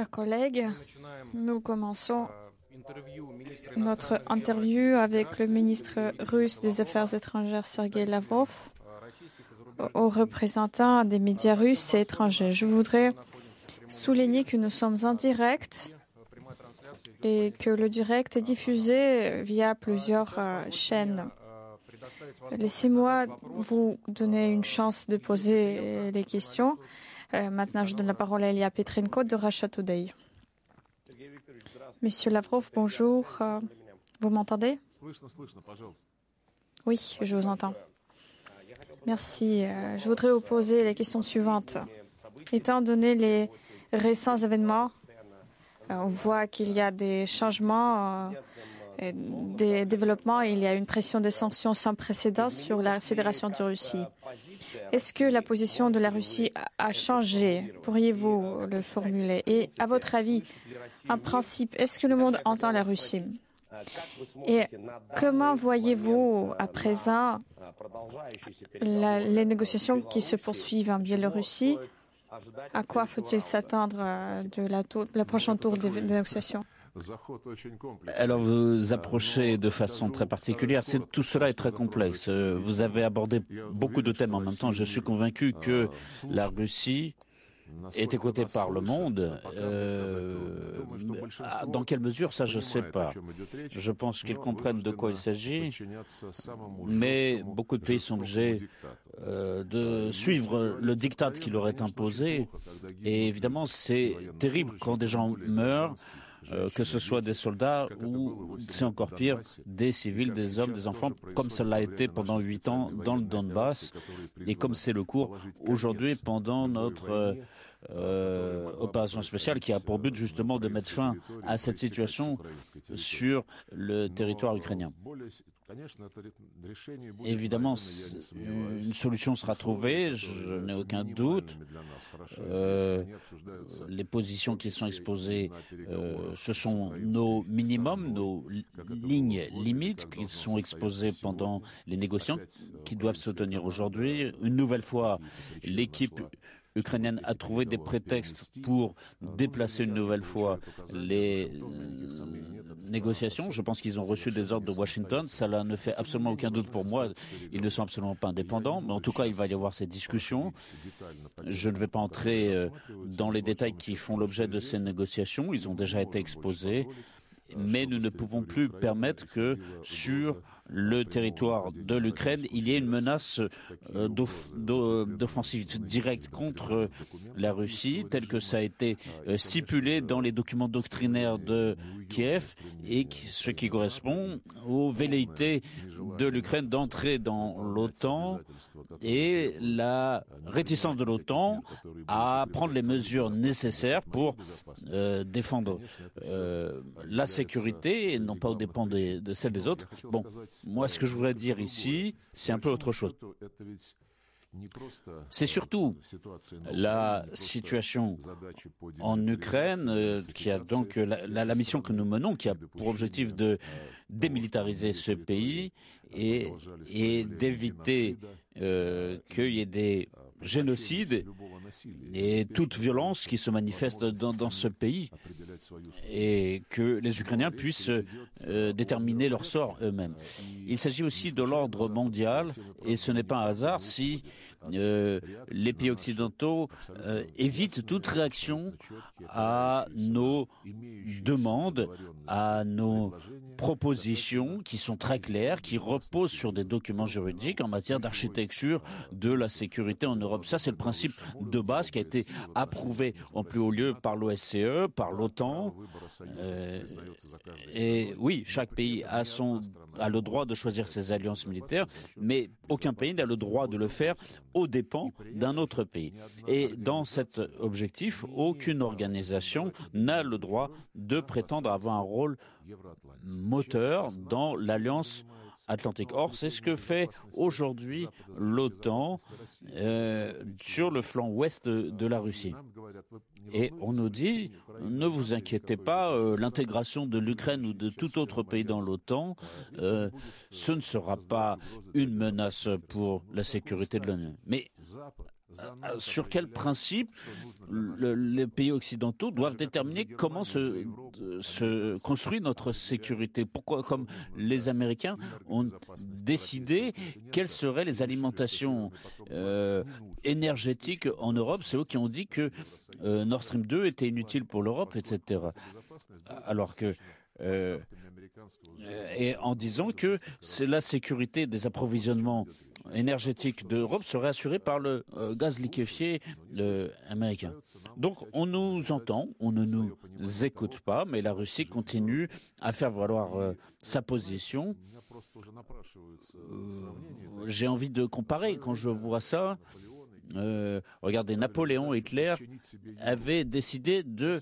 Chers collègues, nous commençons notre interview avec le ministre russe des Affaires étrangères Sergei Lavrov aux représentants des médias russes et étrangers. Je voudrais souligner que nous sommes en direct et que le direct est diffusé via plusieurs euh, chaînes. Laissez-moi vous donner une chance de poser les questions. Euh, maintenant, je donne la parole à Elia Petrenko de Russia Today. Monsieur Lavrov, bonjour. Euh, vous m'entendez? Oui, je vous entends. Merci. Euh, je voudrais vous poser les questions suivantes. Étant donné les récents événements, on voit qu'il y a des changements des développements, il y a une pression de sanctions sans précédent sur la Fédération de Russie. Est-ce que la position de la Russie a changé? Pourriez-vous le formuler? Et à votre avis, en principe, est-ce que le monde entend la Russie? Et comment voyez-vous à présent les négociations qui se poursuivent en Biélorussie? À quoi faut-il s'attendre euh, de la, la prochaine tour des négociations? Alors vous approchez de façon très particulière. tout cela est très complexe. Vous avez abordé beaucoup de thèmes en même temps. Je suis convaincu que la Russie est écoutée par le monde. Euh, dans quelle mesure, ça, je ne sais pas. Je pense qu'ils comprennent de quoi il s'agit, mais beaucoup de pays sont obligés euh, de suivre le diktat qui leur est imposé. Et évidemment, c'est terrible quand des gens meurent. Euh, que ce soit des soldats ou, c'est encore pire, des civils, des hommes, des enfants, comme cela a été pendant huit ans dans le Donbass, et comme c'est le cours aujourd'hui pendant notre euh, opération spéciale qui a pour but justement de mettre fin à cette situation sur le territoire ukrainien. Évidemment, une solution sera trouvée, je n'ai aucun doute. Euh, les positions qui sont exposées, euh, ce sont nos minimums, nos lignes limites qui sont exposées pendant les négociations qui doivent se tenir aujourd'hui. Une nouvelle fois, l'équipe ukrainienne a trouvé des prétextes pour déplacer une nouvelle fois les euh, négociations. Je pense qu'ils ont reçu des ordres de Washington. Cela ne fait absolument aucun doute pour moi. Ils ne sont absolument pas indépendants. Mais en tout cas, il va y avoir ces discussions. Je ne vais pas entrer euh, dans les détails qui font l'objet de ces négociations. Ils ont déjà été exposés mais nous ne pouvons plus permettre que sur le territoire de l'Ukraine, il y ait une menace euh, d'offensive directe contre la Russie, telle que ça a été euh, stipulé dans les documents doctrinaires de Kiev, et ce qui correspond aux velléités de l'Ukraine d'entrer dans l'OTAN et la réticence de l'OTAN à prendre les mesures nécessaires pour euh, défendre la sécurité et non pas au dépend de celle des autres. Bon, moi, ce que je voudrais dire ici, c'est un peu autre chose. C'est surtout la situation en Ukraine euh, qui a donc la, la, mission que nous menons, qui a pour objectif de démilitariser ce pays et, et d'éviter euh, qu'il y ait des génocides et toute violence qui se manifeste dans, dans ce pays et que les Ukrainiens puissent euh, déterminer leur sort eux-mêmes. Il s'agit aussi de l'ordre mondial et ce n'est pas un hasard si euh, les pays occidentaux euh, évitent toute réaction à nos demandes, à nos propositions qui sont très claires, qui reposent sur des documents juridiques en matière d'architecture de la sécurité en Europe. Ça, c'est le principe de base qui a été approuvé en plus haut lieu par l'OSCE, par l'OTAN. Euh, et oui, chaque pays a, a le droit de choisir ses alliances militaires, mais aucun pays n'a le droit de le faire aux dépens d'un autre pays. Et dans cet objectif, aucune organisation n'a le droit de prétendre avoir un rôle moteur dans l'alliance Atlantique. Or, c'est ce que fait aujourd'hui l'OTAN euh, sur le flanc ouest de, la Russie. Et on nous dit, ne vous inquiétez pas, euh, l'intégration de l'Ukraine ou de tout autre pays dans l'OTAN, euh, ce ne sera pas une menace pour la sécurité de l'ONU. Mais sur quel principe les pays occidentaux doivent déterminer comment se, se, construit notre sécurité. Pourquoi, comme les Américains ont décidé quelles seraient les alimentations euh, énergétiques en Europe, c'est eux qui ont dit que euh, Nord Stream 2 était inutile pour l'Europe, etc. Alors que et en disant que c'est la sécurité des approvisionnements énergétique d'Europe serait assurée par le euh, gaz liquéfié américain. Donc on nous entend, on ne nous écoute pas, mais la Russie continue à faire valoir euh, sa position. Euh, j'ai envie de comparer quand je vois ça. regardez, Napoléon, Hitler avaient décidé de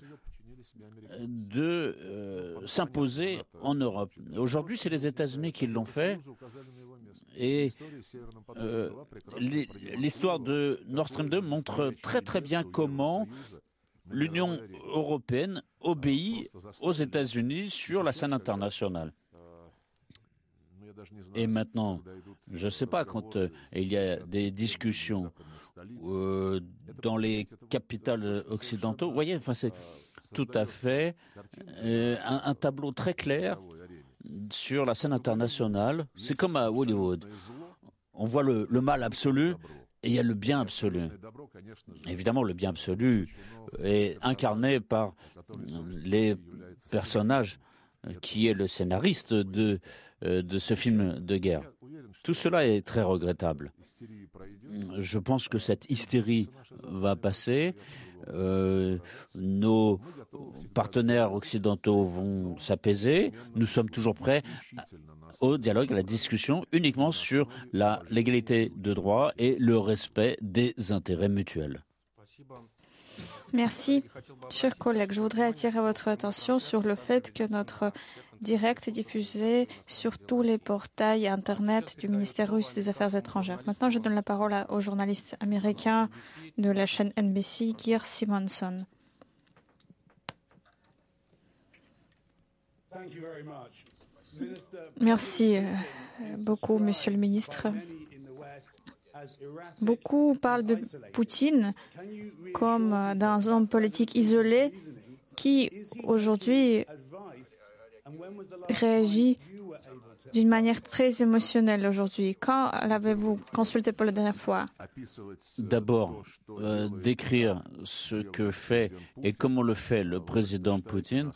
s'imposer en Europe. Aujourd'hui, c'est les États-Unis qui l'ont fait. Et euh, l'histoire de Nord Stream 2 montre très très bien comment l'Union européenne obéit aux États-Unis sur la scène internationale. Et maintenant, je ne sais pas, quand euh, il y a des discussions euh, dans les capitales occidentaux, vous voyez, enfin, c'est tout à fait un, tableau très clair sur la scène internationale, c'est comme à Hollywood. On voit le, mal absolu et il y a le bien absolu. Évidemment, le bien absolu est incarné par les personnages qui est le scénariste de, de ce film de guerre. Tout cela est très regrettable. Je pense que cette hystérie va passer. Euh, nos partenaires occidentaux vont s'apaiser. Nous sommes toujours prêts au dialogue, à la discussion, uniquement sur légalité de droit et le respect des intérêts mutuels. Merci. Chers collègues, je voudrais attirer votre attention sur le fait que notre direct est diffusé sur tous les portails Internet du ministère russe des Affaires étrangères. Maintenant, je donne la parole au journaliste américain de la chaîne NBC, Geir Simonson. Merci euh, beaucoup, Monsieur le ministre. Beaucoup parlent de Poutine comme euh, d'un homme politique isolé qui, aujourd'hui, réagit d'une manière très émotionnelle aujourd'hui. Quand l'avez-vous consulté pour la dernière fois? D'abord, euh, décrire ce que fait et comment le fait le président Poutine,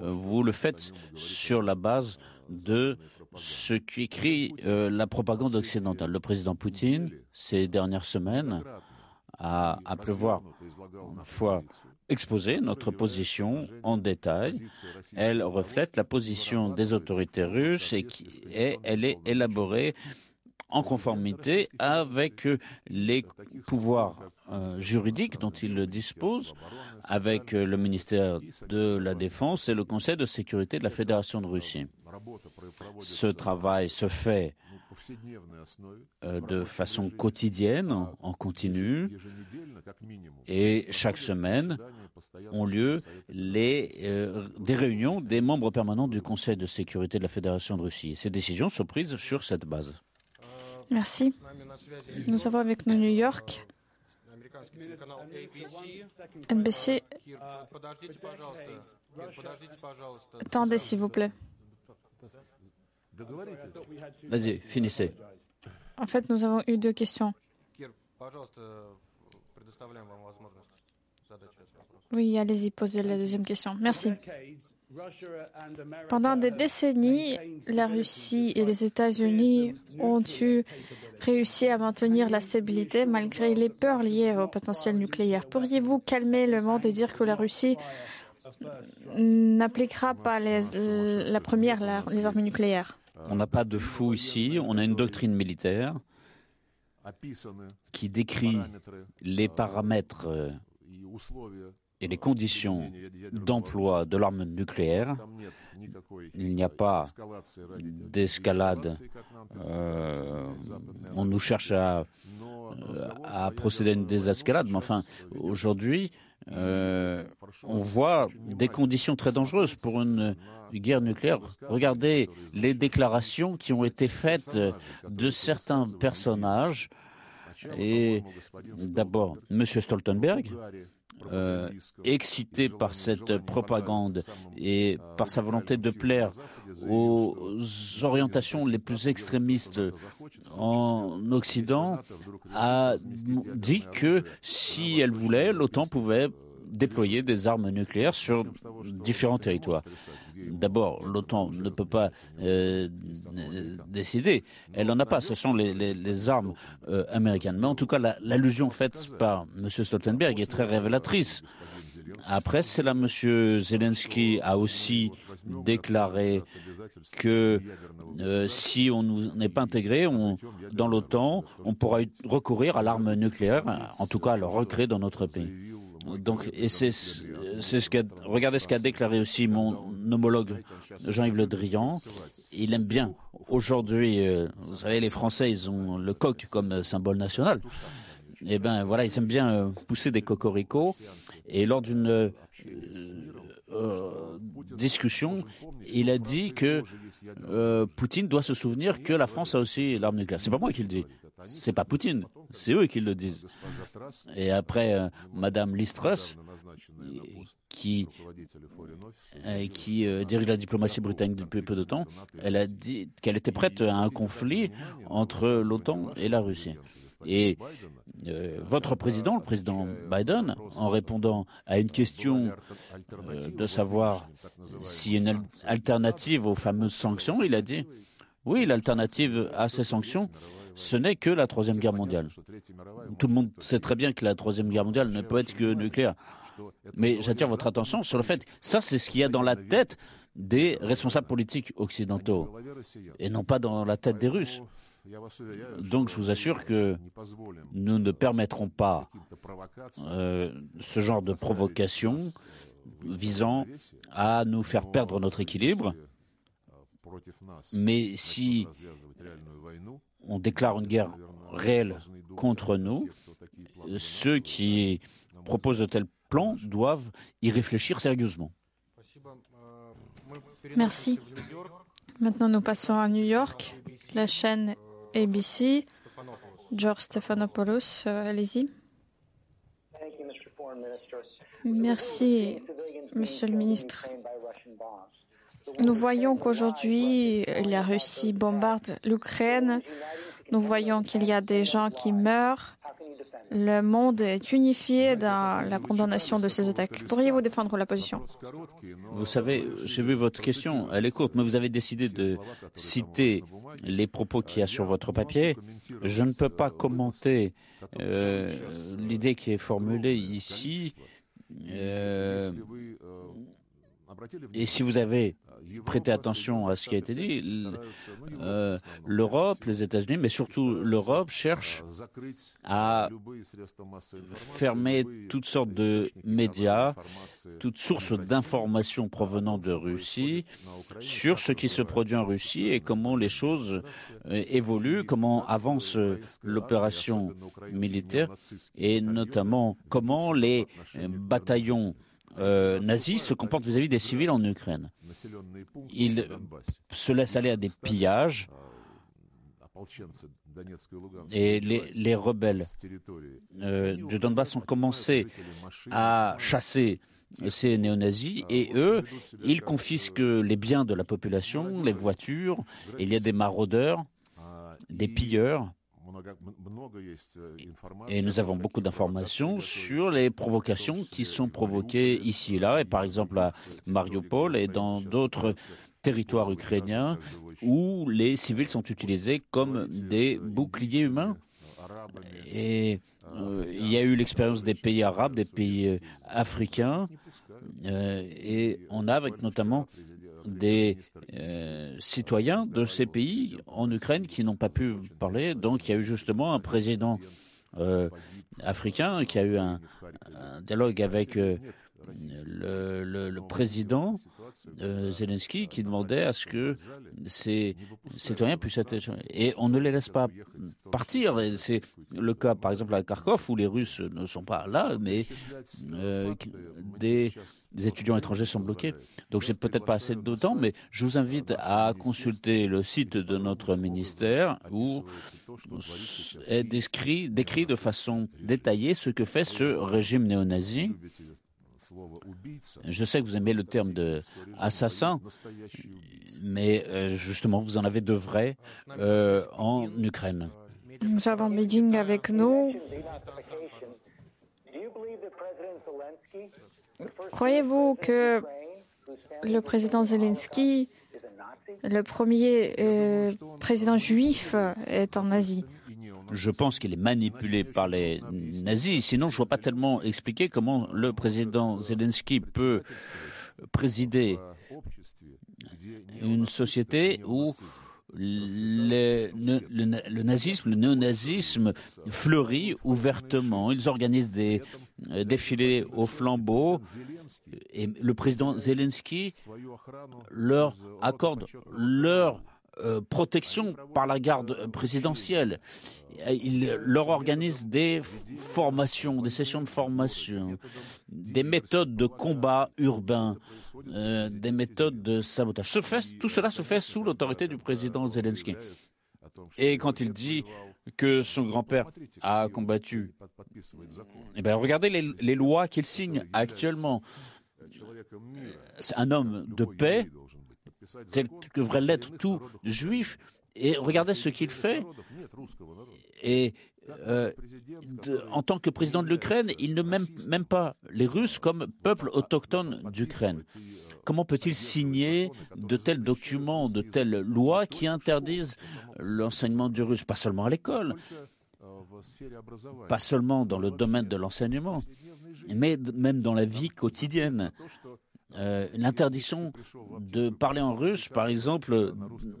euh, vous le faites sur la base de ce qu'écrit euh, la propagande occidentale. Le président Poutine, ces dernières semaines, a, a pleuvoir une fois exposé notre position en détail. Elle reflète la position des autorités russes et, elle est élaborée en conformité avec les pouvoirs euh, juridiques dont il dispose, avec le ministère de la Défense et le Conseil de sécurité de la Fédération de Russie. Ce travail se fait euh, de façon quotidienne, en continu, et chaque semaine ont lieu les, euh, des réunions des membres permanents du Conseil de sécurité de la Fédération de Russie. Ces décisions sont prises sur cette base. Merci. Nous avons avec nous New York. NBC. Attendez, s'il vous plaît. Vas-y, finissez. En fait, nous avons eu deux questions. Oui, allez-y, posez la deuxième question. Merci. Pendant des décennies, la Russie et les États-Unis ont eu réussi à maintenir la stabilité malgré les peurs liées au potentiel nucléaire. Pourriez-vous calmer le monde et dire que la Russie n'appliquera pas la première, les armes nucléaires. On n'a pas de fou ici, on a une doctrine militaire qui décrit les paramètres et les conditions d'emploi de l'arme nucléaire. Il n'y a pas d'escalade. Euh, on nous cherche à, à, procéder à une désescalade, mais enfin, aujourd'hui, euh, on voit des conditions très dangereuses pour une guerre nucléaire. Regardez les déclarations qui ont été faites de certains personnages Et d'abord, M. Stoltenberg, euh, excité par cette propagande et par sa volonté de plaire aux orientations les plus extrémistes en Occident, a dit que si elle voulait, l'OTAN pouvait déployer des armes nucléaires sur différents territoires. D'abord, l'OTAN ne peut pas euh, décider. Elle n'en a pas. Ce sont les, armes euh, américaines. Mais en tout cas, l'allusion faite par M. Stoltenberg est très révélatrice. Après cela, M. Zelensky a aussi déclaré que euh, si on n'est pas intégré dans l'OTAN, on pourra recourir à l'arme nucléaire, en tout cas à le recréer dans notre pays. Donc, et c'est ce qu'a, regardez ce qu'a déclaré aussi mon homologue Jean-Yves Le Drian. Il aime bien. Aujourd'hui, euh, vous savez, les Français, ils ont le coq comme symbole national. Et eh ben voilà, ils aiment bien euh, pousser des cocoricots. Et lors d'une euh, discussion, il a dit que Poutine doit se souvenir que la France a aussi l'arme nucléaire. C'est pas moi qui le dis. C'est pas Poutine, c'est eux qui le disent. Et après, euh, Madame Listrus, qui, euh, euh, dirige la diplomatie britannique depuis peu de temps, elle a dit qu'elle était prête à un conflit entre l'OTAN et la Russie. Et votre président, le président Biden, en répondant à une question de savoir s'il y a une alternative aux fameuses sanctions, il a dit oui, l'alternative à ces sanctions, ce n'est que la Troisième Guerre mondiale. Tout le monde sait très bien que la Troisième Guerre mondiale ne peut être que nucléaire. Mais j'attire votre attention sur le fait, ça c'est ce qu'il y a dans la tête des responsables politiques occidentaux, et non pas dans la tête des Russes. Donc je vous assure que nous ne permettrons pas euh, ce genre de provocation visant à nous faire perdre notre équilibre. Mais si on déclare une guerre réelle contre nous, ceux qui proposent de tels plans doivent y réfléchir sérieusement. Merci. Maintenant, nous passons à New York, la chaîne ABC. George Stephanopoulos, euh, allez-y. Merci, Monsieur le ministre. Nous voyons qu'aujourd'hui, la Russie bombarde l'Ukraine. Nous voyons qu'il y a des gens qui meurent. Le monde est unifié dans la condamnation de ces attaques. Pourriez-vous défendre la position? Vous savez, j'ai vu votre question, elle est courte, mais vous avez décidé de citer les propos qu'il y a sur votre papier. Je ne peux pas commenter euh, l'idée qui est formulée ici. Euh, et si vous avez prêté attention à ce qui a été dit, euh, l'Europe, les États-Unis, mais surtout l'Europe cherche à fermer toutes sortes de médias, toutes sources d'informations provenant de Russie sur ce qui se produit en Russie et comment les choses euh, évoluent, comment avance l'opération militaire et notamment comment les bataillons euh, nazis se comportent vis-à-vis des civils en Ukraine. Ils se laissent aller à des pillages et les, rebelles euh, du Donbass ont commencé à chasser ces néo-nazis et eux, ils confisquent les biens de la population, les voitures, il y a des maraudeurs, des pilleurs et nous avons beaucoup d'informations sur les provocations qui sont provoquées ici et là, et par exemple à Mariupol et dans d'autres territoires ukrainiens où les civils sont utilisés comme des boucliers humains. Et euh, il y a eu l'expérience des pays arabes, des pays africains, euh, et on a avec notamment des euh, citoyens de ces pays en Ukraine qui n'ont pas pu parler. Donc il y a eu justement un président euh, africain qui a eu un, dialogue avec euh, le, président euh, Zelensky qui demandait à ce que ces citoyens puissent être et on ne les laisse pas partir. C'est le cas, par exemple, à Kharkov où les Russes ne sont pas là, mais euh, des, étudiants étrangers sont bloqués. Donc j'ai peut-être pas assez de temps, mais je vous invite à consulter le site de notre ministère où est décrit, décrit de façon détaillée ce que fait ce régime néo-nazi je sais que vous aimez le terme de assassin, mais euh, justement, vous en avez de vrais euh, en Ukraine. Nous avons Beijing avec nous. Croyez-vous que le président Zelensky, le premier euh, président juif, est en Asie? Je pense qu'il est manipulé par les nazis. Sinon, je ne vois pas tellement expliquer comment le président Zelensky peut présider une société où le, nazisme, le néonazisme fleurit ouvertement. Ils organisent des euh, défilés au flambeau et le président Zelensky leur accorde leur euh, protection par la garde présidentielle il leur organise des formations, des sessions de formation, des méthodes de combat urbain, euh, des méthodes de sabotage. tout cela se fait sous l'autorité du président Zelensky. Et quand il dit que son grand-père a combattu, eh bien, regardez les, les lois qu'il signe actuellement. Un homme de paix, tel que devrait l'être tout juif, et regardez ce qu'il fait. Et euh, en tant que président de l'Ukraine, il ne m'aime même pas les Russes comme peuple autochtone d'Ukraine. Comment peut-il signer de tels documents, de telles lois qui interdisent l'enseignement du russe, pas seulement à l'école, pas seulement dans le domaine de l'enseignement, mais même dans la vie quotidienne? Euh, l'interdiction de parler en russe, par exemple,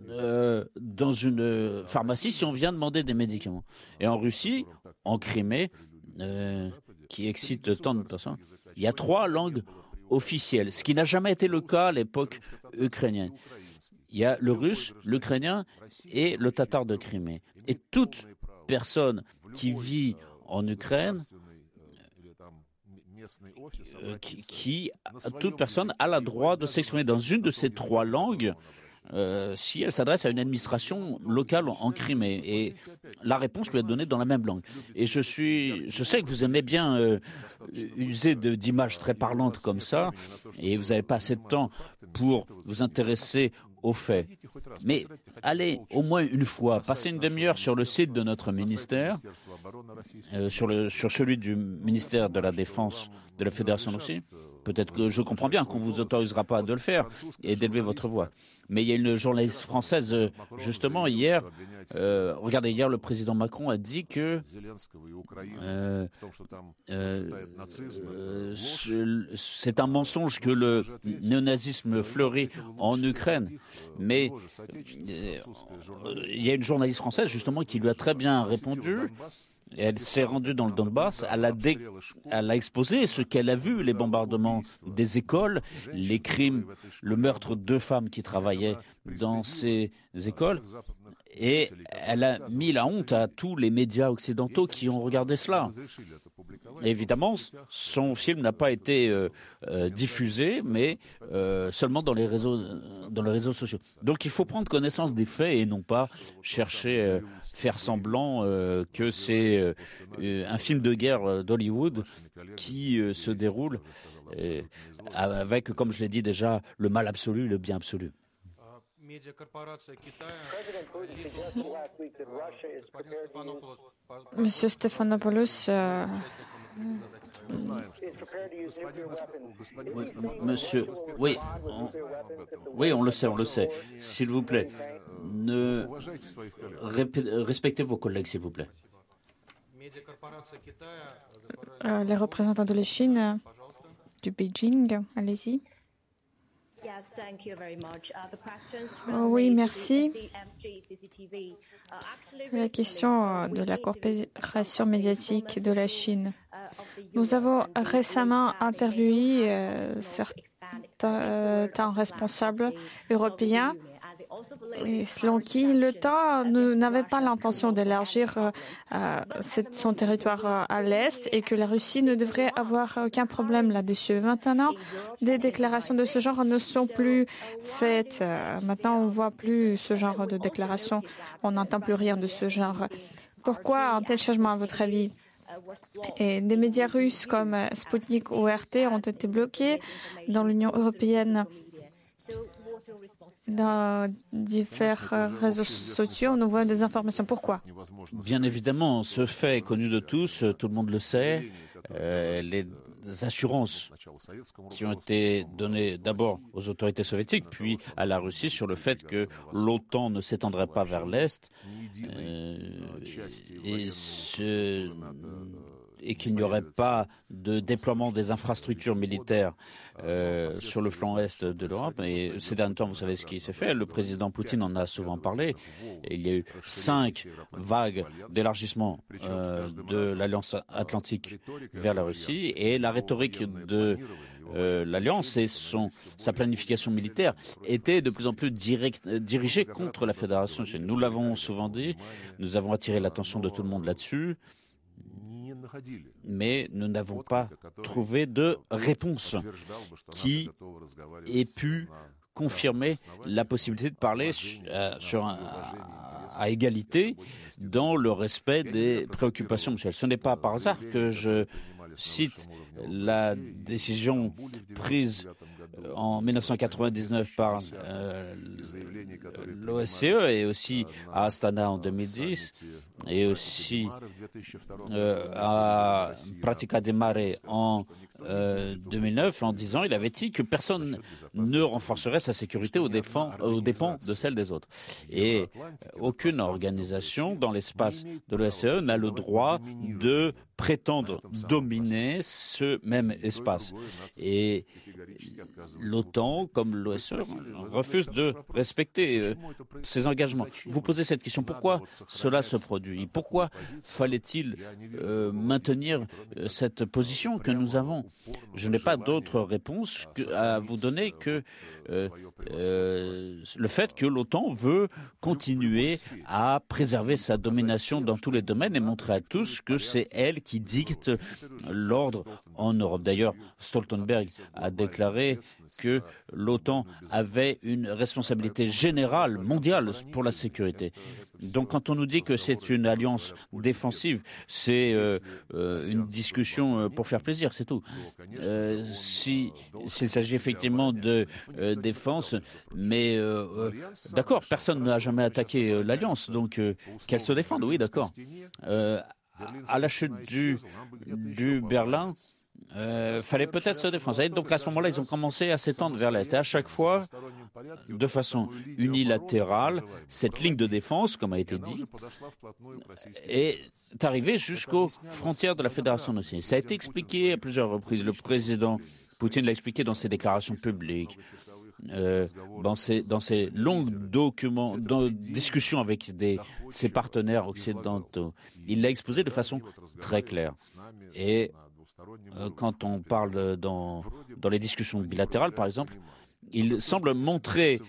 euh, dans une pharmacie si on vient demander des médicaments. Et en Russie, en Crimée, euh, qui excite tant de personnes, il y a trois langues officielles, ce qui n'a jamais été le cas à l'époque ukrainienne. Il y a le russe, l'ukrainien et le tatar de Crimée. Et toute personne qui vit en Ukraine euh, qui, toute personne a le droit de s'exprimer dans une de ces trois langues euh, si elle s'adresse à une administration locale en Crimée. Et la réponse peut être donnée dans la même langue. Et je suis, je sais que vous aimez bien euh, user d'images très parlantes comme ça, et vous n'avez pas assez de temps pour vous intéresser aux faits. Mais allez au moins une fois, passez une demi-heure sur le site de notre ministère, euh, sur celui du ministère de la Défense de la Fédération aussi. Peut-être que je comprends bien qu'on ne vous autorisera pas de le faire et d'élever votre voix. Mais il y a une journaliste française, euh, justement, hier, euh, regardez, hier, le président Macron a dit que euh, c'est un mensonge que le néonazisme fleurit en Ukraine. Mais il y a une journaliste française, justement, qui lui a très bien répondu elle s'est rendue dans le Donbass, elle a, exposé ce qu'elle a vu, les bombardements des écoles, les crimes, le meurtre de femmes qui travaillaient dans ces écoles. Et elle a mis la honte à tous les médias occidentaux qui ont regardé cela. Évidemment, son film n'a pas été euh, euh, diffusé, mais euh, seulement dans les, réseaux, dans les réseaux sociaux. Donc il faut prendre connaissance des faits et non pas chercher faire semblant que c'est un film de guerre d'Hollywood qui se déroule avec, comme je l'ai dit déjà, le mal absolu, le bien absolu. Monsieur Stephanopoulos, monsieur, oui, on, oui, on le sait, on le sait. S'il vous plaît, ne respectez vos collègues, s'il vous plaît. Euh, les représentants de la Chine, du Beijing, allez-y. Oui, merci. La question de la coopération médiatique de la Chine. Nous avons récemment interviewé euh, certains responsables européens selon qui temps n'avait pas l'intention d'élargir euh, euh, son territoire euh, à l'est et que la Russie ne devrait avoir aucun problème là-dessus. Maintenant, des déclarations de ce genre ne sont plus faites. Maintenant, on ne voit plus ce genre de déclarations. On n'entend plus rien de ce genre. Pourquoi un tel changement, à votre avis? Et des médias russes comme Sputnik ou RT ont été bloqués dans l'Union européenne dans différents réseaux sociaux, nous voyons des informations. Pourquoi? Bien évidemment, ce fait est connu de tous, tout le monde le sait. Euh, les assurances qui ont été données d'abord aux autorités soviétiques, puis à la Russie sur le fait que l'OTAN ne s'étendrait pas vers l'Est. Euh, et ce et qu'il n'y aurait pas de déploiement des infrastructures militaires euh, sur le flanc est de l'Europe. Et ces derniers temps, vous savez ce qui s'est fait. Le président Poutine en a souvent parlé. il y a eu cinq vagues d'élargissement euh, de l'Alliance atlantique vers la Russie. Et la rhétorique de euh, l'Alliance et sa planification militaire était de plus en plus direct, dirigée contre la Fédération. Nous l'avons souvent dit, nous avons attiré l'attention de tout le monde là-dessus mais nous n'avons pas trouvé de réponse qui ait pu confirmer la possibilité de parler euh, sur à égalité dans le respect des préoccupations. Ce n'est pas par hasard que je cite la décision prise en 1999 par euh, l'OSCE et aussi à Astana en 2010 et aussi euh, à Pratica de Mare en 2009 en disant il avait dit que personne ne renforcerait sa sécurité aux, aux dépens de celle des autres. Et aucune organisation dans l'espace de l'OSCE n'a le droit de prétendre dominer ce même espace. Et l'OTAN, comme l'OSCE, refuse de respecter euh, ses engagements. Vous posez cette question, pourquoi cela se produit Pourquoi fallait-il euh, maintenir euh, cette position que nous avons Je n'ai pas d'autre réponse à vous donner que le fait que l'OTAN veut continuer à préserver sa domination dans tous les domaines et montrer à tous que c'est elle qui dicte l'ordre en Europe. D'ailleurs, Stoltenberg a déclaré que l'OTAN avait une responsabilité générale mondiale pour la sécurité. Donc quand on nous dit que c'est une alliance défensive, c'est euh, euh, une discussion euh, pour faire plaisir, c'est tout. S'il s'agit effectivement de défense, mais d'accord, personne n'a jamais attaqué l'alliance, donc qu'elle se défende, oui, d'accord. à la chute du Berlin, euh, fallait peut-être se défendre. Donc à ce moment-là, ils ont commencé à s'étendre vers l'Est. Et à chaque fois, de façon unilatérale, cette ligne de défense, comme a été dit, est arrivée jusqu'aux frontières de la Fédération russe. Ça a été expliqué à plusieurs reprises. Le président Poutine l'a expliqué dans ses déclarations publiques. Euh, dans, ses, dans ses longues documents, dans, discussions avec ses partenaires occidentaux. Il l'a exposé de façon très claire. Et quand on parle dans, dans les discussions bilatérales, par exemple, il semble montrer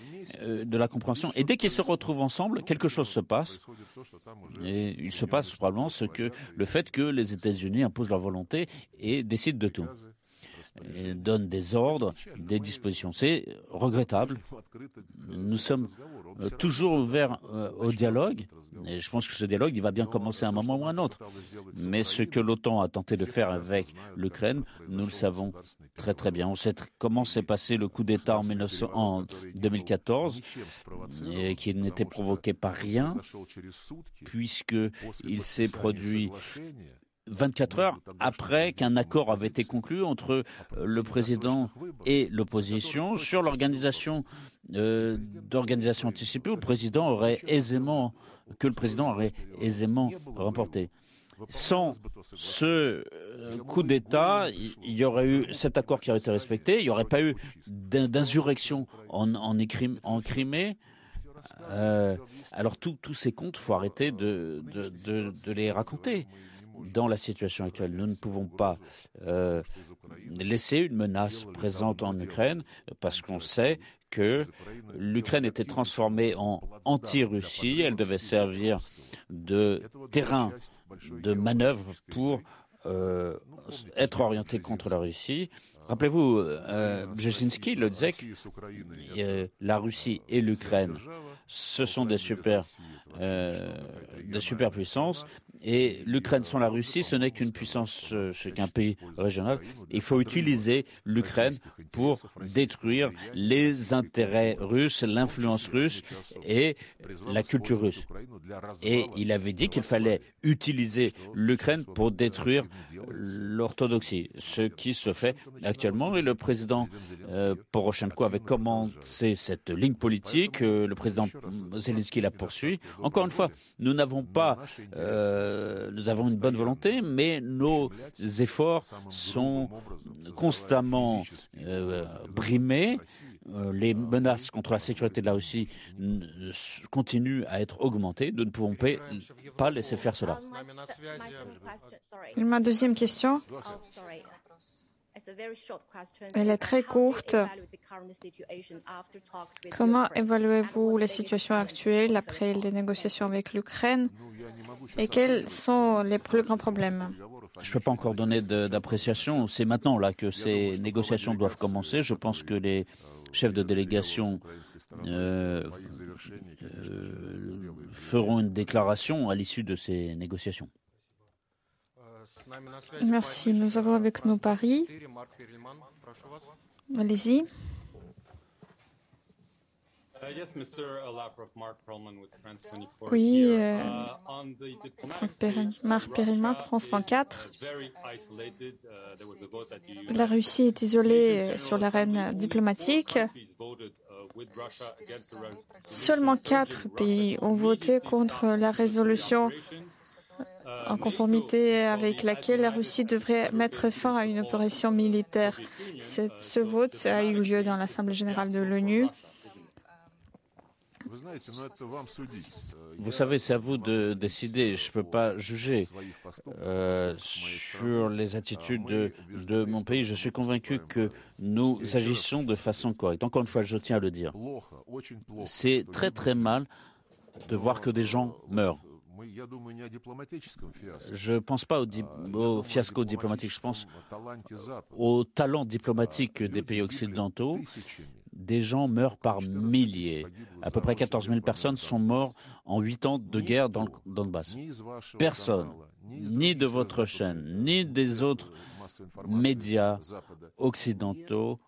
euh, de la compréhension. Et dès qu'ils se retrouvent ensemble, quelque chose se passe. Et il se passe probablement ce que le fait que les États-Unis imposent leur volonté et décident de tout. Et donnent des ordres, des dispositions. C'est regrettable. Nous sommes euh, toujours ouverts au dialogue et je pense que ce dialogue, va bien commencer à un moment ou à un autre. Mais ce que l'OTAN a tenté de faire avec l'Ukraine, nous le savons très très bien. On sait comment s'est passé le coup d'État en, en 2014, et qui n'était provoqué par rien, puisqu'il s'est produit 24 heures après qu'un accord avait été conclu entre euh, le président et l'opposition sur l'organisation euh, d'organisation anticipée où le président aurait aisément que le président aurait aisément remporté. sans ce coup d'État, il y aurait eu cet accord qui aurait été respecté, il n'y aurait pas eu d'insurrection en, en, Crimée. alors tous ces comptes, il faut arrêter de, les raconter dans la situation actuelle. Nous ne pouvons pas euh, laisser une menace présente en Ukraine parce qu'on sait que l'Ukraine était transformée en anti-Russie. Elle devait servir de terrain de manœuvre pour euh, être orientée contre la Russie. Rappelez-vous, euh, Brzezinski le disait euh, la Russie et l'Ukraine, ce sont des super, des superpuissances et l'Ukraine sans la Russie, ce n'est qu'une puissance, euh, ce qu'un pays régional. Il faut utiliser l'Ukraine pour détruire les intérêts russes, l'influence russe et la culture russe. Et il avait dit qu'il fallait utiliser l'Ukraine pour détruire l'orthodoxie, ce qui se fait actuellement. Et le président euh, Poroshenko avait commencé cette ligne politique. Euh, le président Zelensky la poursuit. Encore une fois, nous n'avons pas euh, nous avons une bonne volonté, mais nos efforts sont constamment brimés. Euh, les menaces contre la sécurité de la Russie continuent à être augmentées. Nous ne pouvons pas laisser faire cela. Ma deuxième question. Elle est très courte. Comment évaluez-vous la situation actuelle après les négociations avec l'Ukraine? Et quels sont les plus grands problèmes? je ne peux pas encore donner d'appréciation. C'est maintenant là que ces négociations doivent commencer. Je pense que les chefs de délégation euh, euh, feront une déclaration à l'issue de ces négociations. Merci. Nous avons avec nous Paris. Allez-y. Oui, euh, Marc Perelman, France 24. La Russie est isolée euh, sur l'arène diplomatique. Seulement quatre pays ont voté contre la résolution en conformité avec laquelle la Russie devrait mettre fin à une opération militaire. Ce vote a eu lieu dans l'Assemblée générale de l'ONU. Vous savez, c'est à vous de décider. Je ne peux pas juger euh, sur les attitudes de, de, mon pays. Je suis convaincu que nous agissons de façon correcte. Encore une fois, je tiens à le dire. C'est très très mal de voir que des gens meurent. Je ne pense pas au, fiasco diplomatique, je pense au talent diplomatique des pays occidentaux. Des gens meurent par milliers. À peu près 14 000 personnes sont mortes en huit ans de guerre dans le Donbass. Personne, ni de votre chaîne, ni des autres médias occidentaux,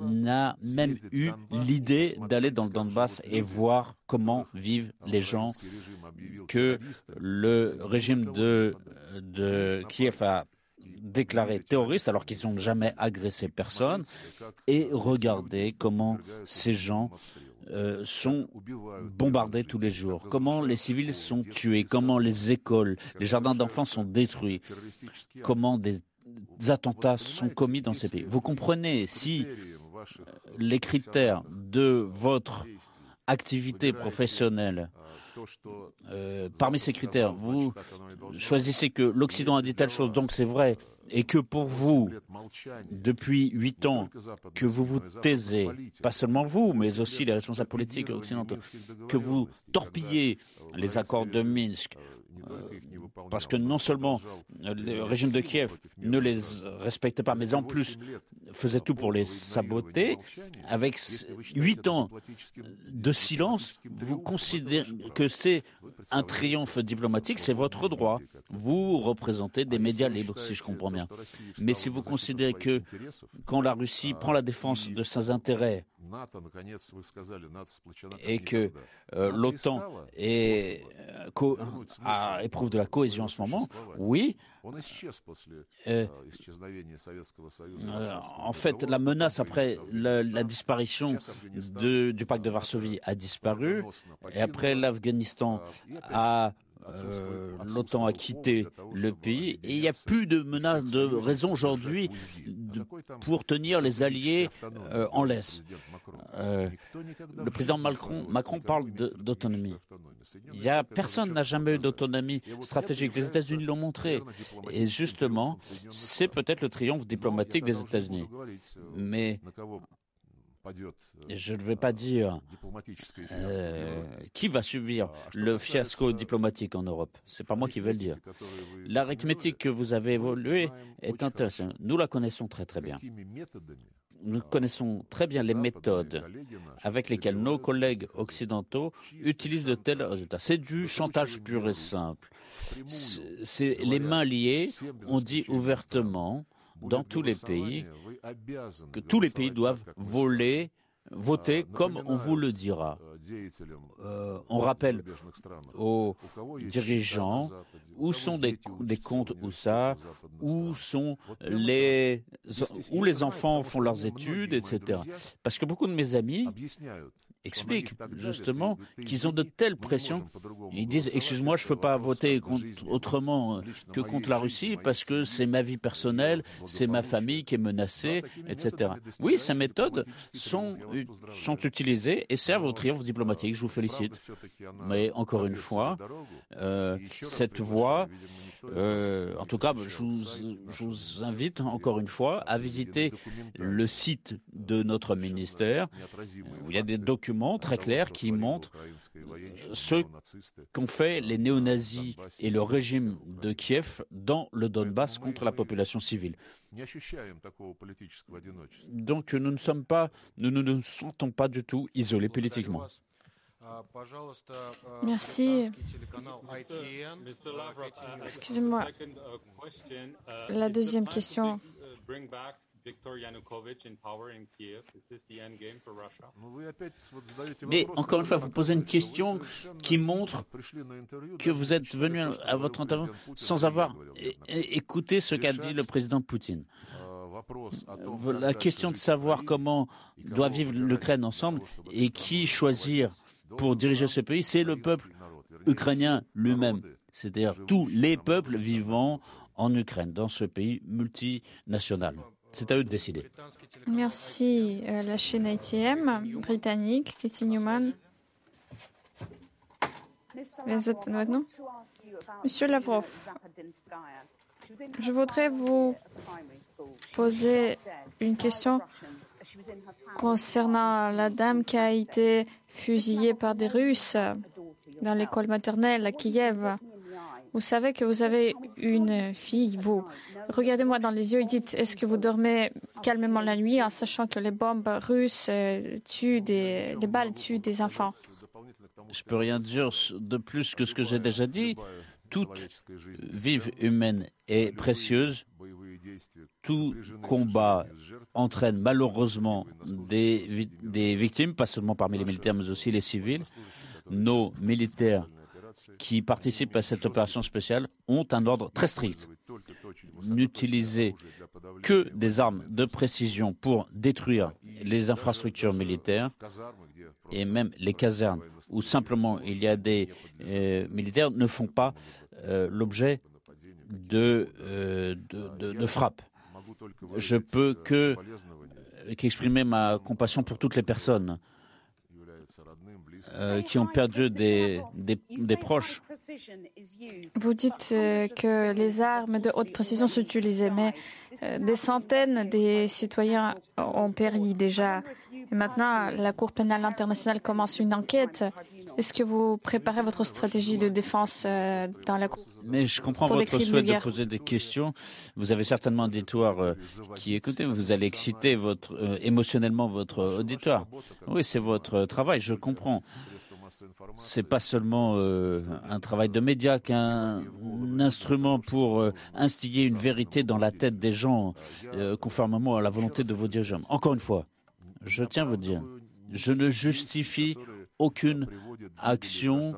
n'a même eu l'idée d'aller dans le Donbass et voir comment vivent les gens que le régime de, de Kiev a déclaré terroristes alors qu'ils n'ont jamais agressé personne et regarder comment ces gens euh, sont bombardés tous les jours, comment les civils sont tués, comment les écoles, les jardins d'enfants sont détruits, comment des attentats sont commis dans ces pays. Vous comprenez, si les critères de votre activité professionnelle, euh, parmi ces critères, vous choisissez que l'Occident a dit telle chose, donc c'est vrai, et que pour vous, depuis huit ans, que vous vous taisez, pas seulement vous, mais aussi les responsables politiques occidentaux, que vous torpillez les accords de Minsk, euh, parce que non seulement le régime de Kiev ne les respectait pas, mais en plus faisait tout pour les saboter, avec huit ans de silence, vous considérez que c'est un triomphe diplomatique, c'est votre droit. Vous représentez des médias libres, si je comprends bien. Mais si vous considérez que quand la Russie prend la défense de ses intérêts, et que euh, l'OTAN est, euh, éprouve de la cohésion en ce moment, oui. Euh, en fait, la menace après la, disparition du pacte de Varsovie a disparu, et après l'Afghanistan a l'OTAN a quitté le pays et il n'y a plus de menace, de raison aujourd'hui pour tenir les alliés euh, en laisse. Euh, le président Macron, Macron parle d'autonomie. Personne n'a jamais eu d'autonomie stratégique. Les États-Unis l'ont montré. Et justement, c'est peut-être le triomphe diplomatique des États-Unis. Mais je ne vais pas dire euh, qui va subir le fiasco diplomatique en Europe. Ce n'est pas moi qui vais le dire. L'arithmétique que vous avez évoluée est intéressante. Nous la connaissons très très bien. Nous connaissons très bien les méthodes avec lesquelles nos collègues occidentaux utilisent de tels résultats. C'est du chantage pur et simple. C'est les mains liées. On dit ouvertement dans tous les pays que tous les pays doivent voler voter comme on vous le dira. Euh, on rappelle aux dirigeants où sont des, des comptes où ça, où sont les où les enfants font leurs études, etc. Parce que beaucoup de mes amis expliquent justement qu'ils ont de telles pressions. Ils disent excuse-moi, je ne peux pas voter contre, autrement que contre la Russie parce que c'est ma vie personnelle, c'est ma famille qui est menacée, etc. Oui, ces méthodes sont sont utilisées et servent au triomphe diplomatique. Je vous félicite. Mais encore une fois, euh, cette voie, euh, en tout cas, je vous, invite encore une fois à visiter le site de notre ministère où il y a des documents très clairs qui montrent ce qu'ont fait les néo-nazis et le régime de Kiev dans le Donbass contre la population civile. Donc nous ne sommes pas, nous ne nous sentons pas du tout isolés politiquement. Merci. Excusez-moi. La deuxième question. Mais encore une fois, vous posez une question qui montre que vous êtes venu à votre intervention sans avoir écouté ce qu'a dit le président Poutine. La question de savoir comment doit vivre l'Ukraine ensemble et qui choisir pour diriger ce pays, c'est le peuple ukrainien lui-même, c'est-à-dire tous les peuples vivant en Ukraine, dans ce pays multinational. C'est à eux de décider. Merci. Euh, la chaîne ITM britannique, Katie Newman. Monsieur Lavrov, je voudrais vous poser une question concernant la dame qui a été fusillée par des Russes dans l'école maternelle à Kiev. Vous savez que vous avez une fille, vous. Regardez-moi dans les yeux et dites, est-ce que vous dormez calmement la nuit en sachant que les bombes russes euh, tuent des, les balles tuent des enfants? Je peux rien dire de plus que ce que j'ai déjà dit. Toute vive humaine est précieuse. Tout combat entraîne malheureusement des victimes, pas seulement parmi les militaires, mais aussi les civils. Nos militaires qui participent à cette opération spéciale ont un ordre très strict. N'utilisez que des armes de précision pour détruire les infrastructures militaires et même les casernes où simplement il y a des euh, militaires ne font pas euh, l'objet de, euh, de, de, frappes. Je peux que qu'exprimer ma compassion pour toutes les personnes euh, qui ont perdu des, proches. Vous dites euh, que les armes de haute précision sont utilisées, mais euh, des centaines des citoyens ont péri déjà. Et maintenant, la Cour pénale internationale commence une enquête. Est-ce que vous préparez votre stratégie de défense dans la Cour Mais je comprends votre souhait de, poser des questions. Vous avez certainement un auditoire qui écoute. Vous allez exciter votre, émotionnellement votre auditoire. Oui, c'est votre travail, je comprends c'est pas seulement euh, un travail de média qu'un instrument pour euh, instiller une vérité dans la tête des gens, euh, conformément à la volonté de vos dirigeants. Encore une fois, je tiens à vous dire, je ne justifie aucune action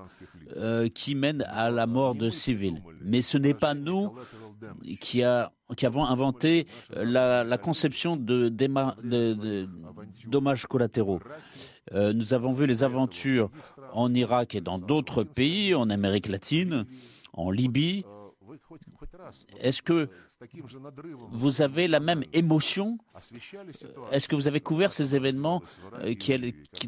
qui mène à la mort de civils. Mais ce n'est pas nous qui, avons inventé la, conception de, de dommages collatéraux. nous avons vu les aventures en Irak et dans d'autres pays, en Amérique latine, en Libye. Est-ce que vous avez la même émotion Est-ce que vous avez couvert ces événements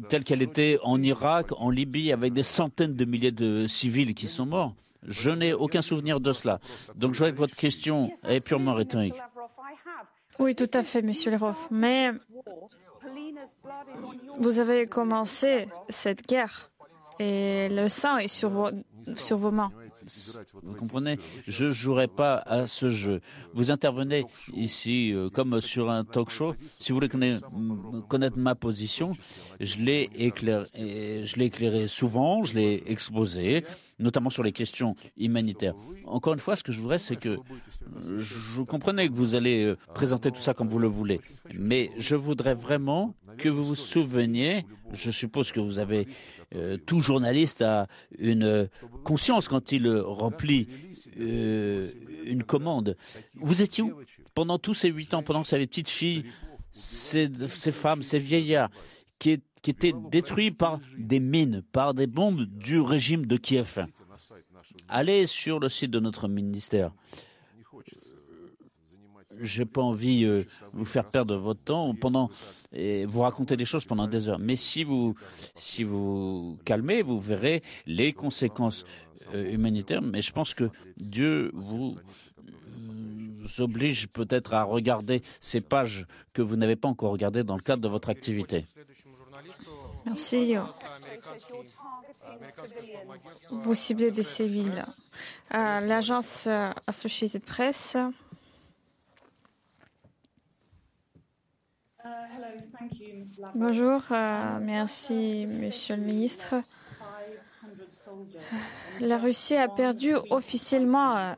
tels qu'elle était en Irak, en Libye, avec des centaines de milliers de civils qui sont morts Je n'ai aucun souvenir de cela. Donc je vois que votre question est purement rhétorique. Oui, tout à fait, Monsieur Leroy. Mais vous avez commencé cette guerre et le sang est sur vos, sur vos mains. Vous comprenez Je ne jouerai pas à ce jeu. Vous intervenez ici euh, comme sur un talk show. Si vous voulez connaître, ma position, je l'ai éclairé, je l'ai éclairé souvent, je l'ai exposé, notamment sur les questions humanitaires. Encore une fois, ce que je voudrais, c'est que je comprenais que vous allez euh, présenter tout ça comme vous le voulez, mais je voudrais vraiment que vous vous souveniez, je suppose que vous avez euh, tout journaliste a une conscience quand il remplit euh, une commande. Vous étiez où pendant tous ces huit ans, pendant que ces petites filles, ces, femmes, ces vieillards qui étaient détruits par des mines, par des bombes du régime de Kiev? Allez sur le site de notre ministère j'ai pas envie de euh, vous faire perdre votre temps pendant et vous raconter des choses pendant des heures. Mais si vous si vous calmez, vous verrez les conséquences euh, humanitaires. Mais je pense que Dieu vous, vous oblige peut-être à regarder ces pages que vous n'avez pas encore regardées dans le cadre de votre activité. Merci. Vous ciblez des civils. Euh, L'agence Associated Press Bonjour, euh, merci Monsieur le Ministre. La Russie a perdu officiellement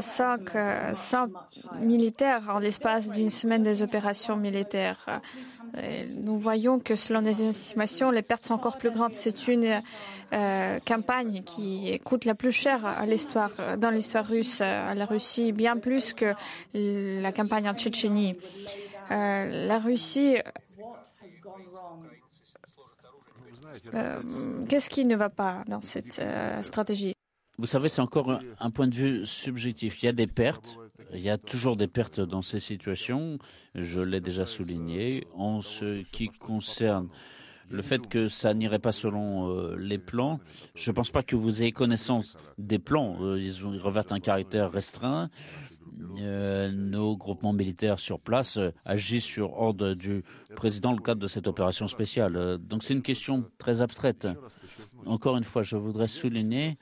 500 euh, militaires en l'espace d'une semaine des opérations militaires. nous voyons que selon les estimations, les pertes sont encore plus grandes. C'est une euh, campagne qui coûte la plus à l'histoire, dans l'histoire russe, à la Russie, bien plus que la campagne en Tchétchénie. La Russie euh, qu'est-ce qui ne va pas dans cette euh, stratégie? Vous savez, c'est encore un, point de vue subjectif. Il y a des pertes. Il y a toujours des pertes dans ces situations. Je l'ai déjà souligné. En ce qui concerne le fait que ça n'irait pas selon euh, les plans, je ne pense pas que vous ayez connaissance des plans. ils revêtent un caractère restreint. Euh, nos groupements militaires sur place euh, agissent sur ordre du président dans le cadre de cette opération spéciale. Euh, donc c'est une question très abstraite. Encore une fois, je voudrais souligner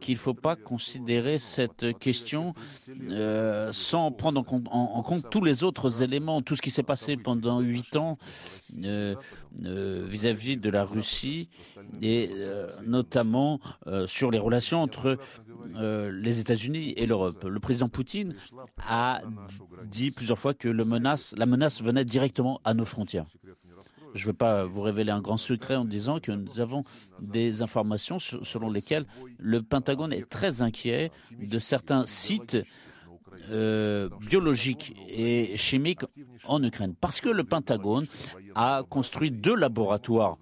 qu'il ne faut pas considérer cette question sans prendre en compte, tous les autres éléments, tout ce qui s'est passé pendant huit ans vis-à-vis de la Russie et notamment sur les relations entre euh, les États-Unis et l'Europe. Le président Poutine a dit plusieurs fois que la menace venait directement à nos frontières. Je ne vais pas vous révéler un grand secret en disant que nous avons des informations selon lesquelles le Pentagone est très inquiet de certains sites euh, biologiques et chimiques en Ukraine. Parce que le Pentagone a construit deux laboratoires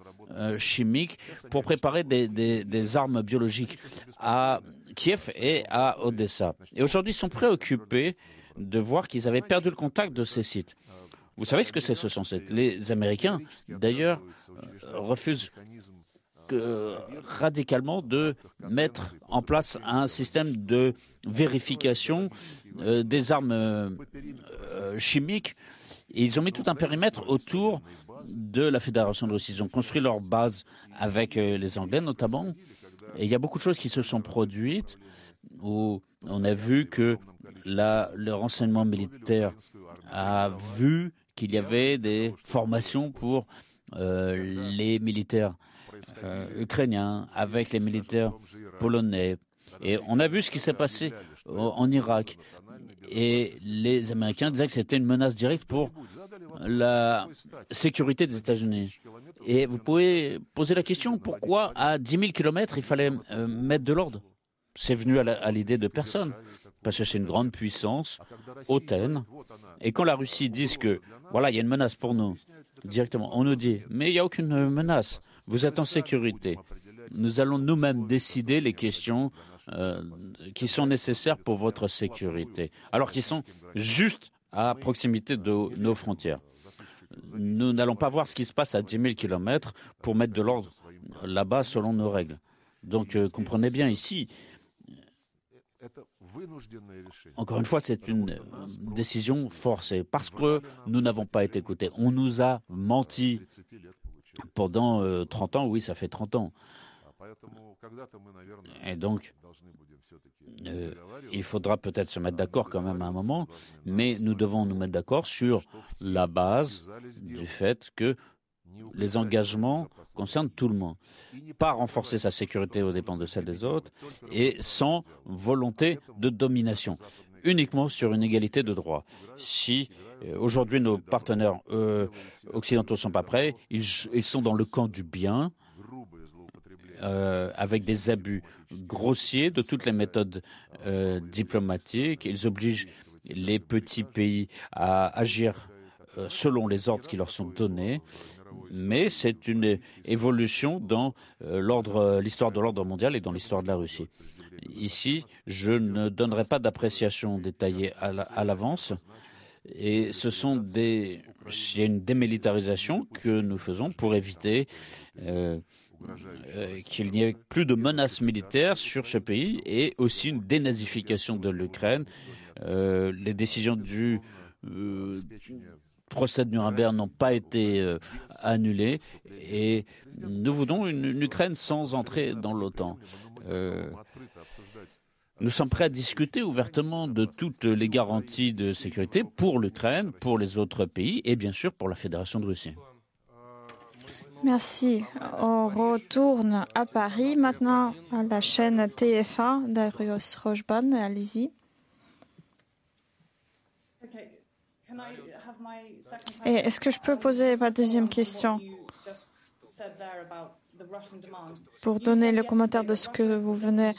chimiques pour préparer des, armes biologiques à Kiev et à Odessa. Et aujourd'hui, ils sont préoccupés de voir qu'ils avaient perdu le contact de ces sites. Vous savez ce que c'est ce sont Les Américains, d'ailleurs, euh, refusent radicalement de mettre en place un système de vérification euh, des armes euh, chimiques. Et ils ont mis tout un périmètre autour de la Fédération de Russie. Ils ont construit leur base avec les Anglais notamment. Et il y a beaucoup de choses qui se sont produites où on a vu que le renseignement militaire a vu qu'il y avait des formations pour euh, les militaires euh, ukrainiens avec les militaires polonais. Et on a vu ce qui s'est passé en Irak. Et les Américains disaient que c'était une menace directe pour la sécurité des États-Unis. Et vous pouvez poser la question pourquoi à 10 000 kilomètres il fallait euh, mettre de l'ordre? C'est venu à l'idée de personne. parce que c'est une grande puissance hautaine. Et quand la Russie dit que, voilà, il y a une menace pour nous, directement, on nous dit, mais il n'y a aucune menace, vous êtes en sécurité. Nous allons nous-mêmes décider les questions euh, qui sont nécessaires pour votre sécurité, alors qu'ils sont juste à proximité de nos frontières. Nous n'allons pas voir ce qui se passe à 10 000 kilomètres pour mettre de l'ordre là-bas selon nos règles. Donc, euh, comprenez bien ici, encore une fois, c'est une euh, décision forcée parce que nous n'avons pas été écoutés. On nous a menti pendant 30 ans, oui, ça fait 30 ans. Et donc, euh, il faudra peut-être se mettre d'accord quand même à un moment, mais nous devons nous mettre d'accord sur la base du fait que les engagements concernent tout le monde. Pas renforcer sa sécurité aux dépens de celle des autres et sans volonté de domination, uniquement sur une égalité de droit. Si euh, aujourd'hui nos partenaires euh, occidentaux ne sont pas prêts, ils, sont dans le camp du bien, euh, avec des abus grossiers de toutes les méthodes euh, diplomatiques. Ils obligent les petits pays à agir euh, selon les ordres qui leur sont donnés. Mais c'est une évolution dans l'ordre, l'histoire de l'ordre mondial et dans l'histoire de la Russie. Ici, je ne donnerai pas d'appréciation détaillée à l'avance. Et ce sont des, il y a une démilitarisation que nous faisons pour éviter euh, euh, qu'il n'y ait plus de menaces militaires sur ce pays et aussi une dénazification de l'Ukraine. Euh, les décisions du procès de Nuremberg n'ont pas été annulées et nous voulons une, une, Ukraine sans entrer dans l'OTAN. Nous sommes prêts à discuter ouvertement de toutes les garanties de sécurité pour l'Ukraine, pour les autres pays et bien sûr pour la Fédération de Russie. Merci. On retourne à Paris maintenant à la chaîne TF1 d'Arios Rochban. Allez-y. est-ce que je peux poser ma deuxième question? Pour donner le commentaire de ce que vous venez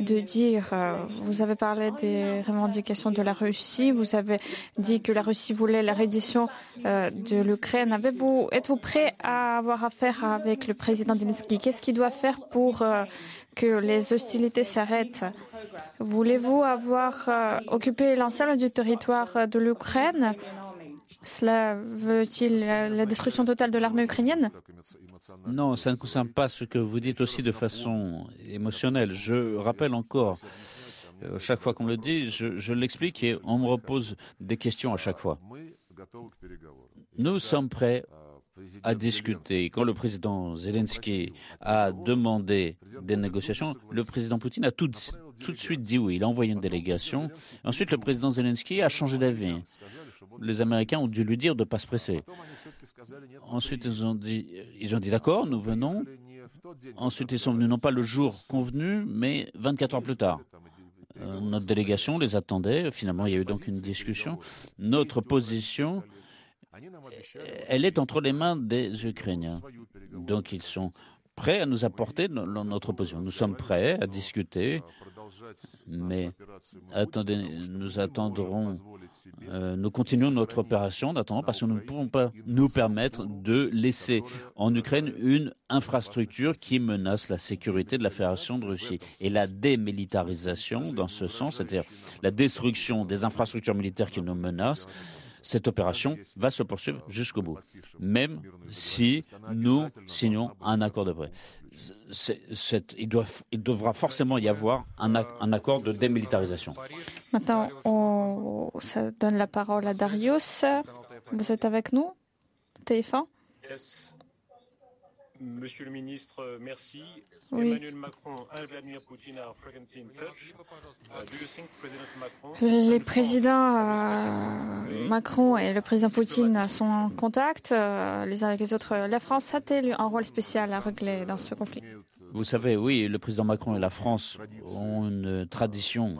de dire, euh, vous avez parlé des revendications de la Russie. Vous avez dit que la Russie voulait la reddition euh, de l'Ukraine. Êtes-vous prêt à avoir affaire avec le président Zelensky? Qu'est-ce qu'il doit faire pour euh, que les hostilités s'arrêtent? Voulez-vous avoir occupé l'ensemble du territoire de l'Ukraine? Cela veut-il la destruction totale de l'armée ukrainienne? Non, ça ne concerne pas ce que vous dites aussi de façon émotionnelle. Je rappelle encore, euh, chaque fois qu'on le dit, je, l'explique et on me repose des questions à chaque fois. Nous sommes prêts à discuter. Quand le président Zelensky a demandé des négociations, le président Poutine a tout, tout de suite dit oui. Il a envoyé une délégation. Ensuite, le président Zelensky a changé d'avis les Américains ont dû lui dire de ne pas se presser. Ensuite, ils ont dit, ils ont dit d'accord, nous venons. Ensuite, ils sont venus non pas le jour convenu, mais 24 heures plus tard. Euh, notre délégation les attendait. Finalement, il y a eu donc une discussion. Notre position, elle est entre les mains des Ukrainiens. Donc, ils sont prêts à nous apporter notre position. Nous sommes prêts à discuter, mais attendez, nous attendrons euh, nous continuons notre opération d'attendre parce que nous ne pouvons pas nous permettre de laisser en Ukraine une infrastructure qui menace la sécurité de la Fédération de Russie. Et la démilitarisation, dans ce sens, c'est-à-dire la destruction des infrastructures militaires qui nous menacent, cette opération va se poursuivre jusqu'au bout, même si nous signons un accord de paix. Il, devra forcément y avoir un, accord de démilitarisation. Maintenant, on ça donne la parole à Darius. Vous êtes avec nous? TF1 Monsieur le ministre, merci. Emmanuel Macron and Vladimir Poutine are frequently in touch. Uh, do you think President Macron... Les présidents euh, Macron et le président Poutine sont en contact euh, les uns avec les autres. La France a-t-elle un rôle spécial à régler dans ce conflit? Vous savez, oui, le président Macron et la France ont une tradition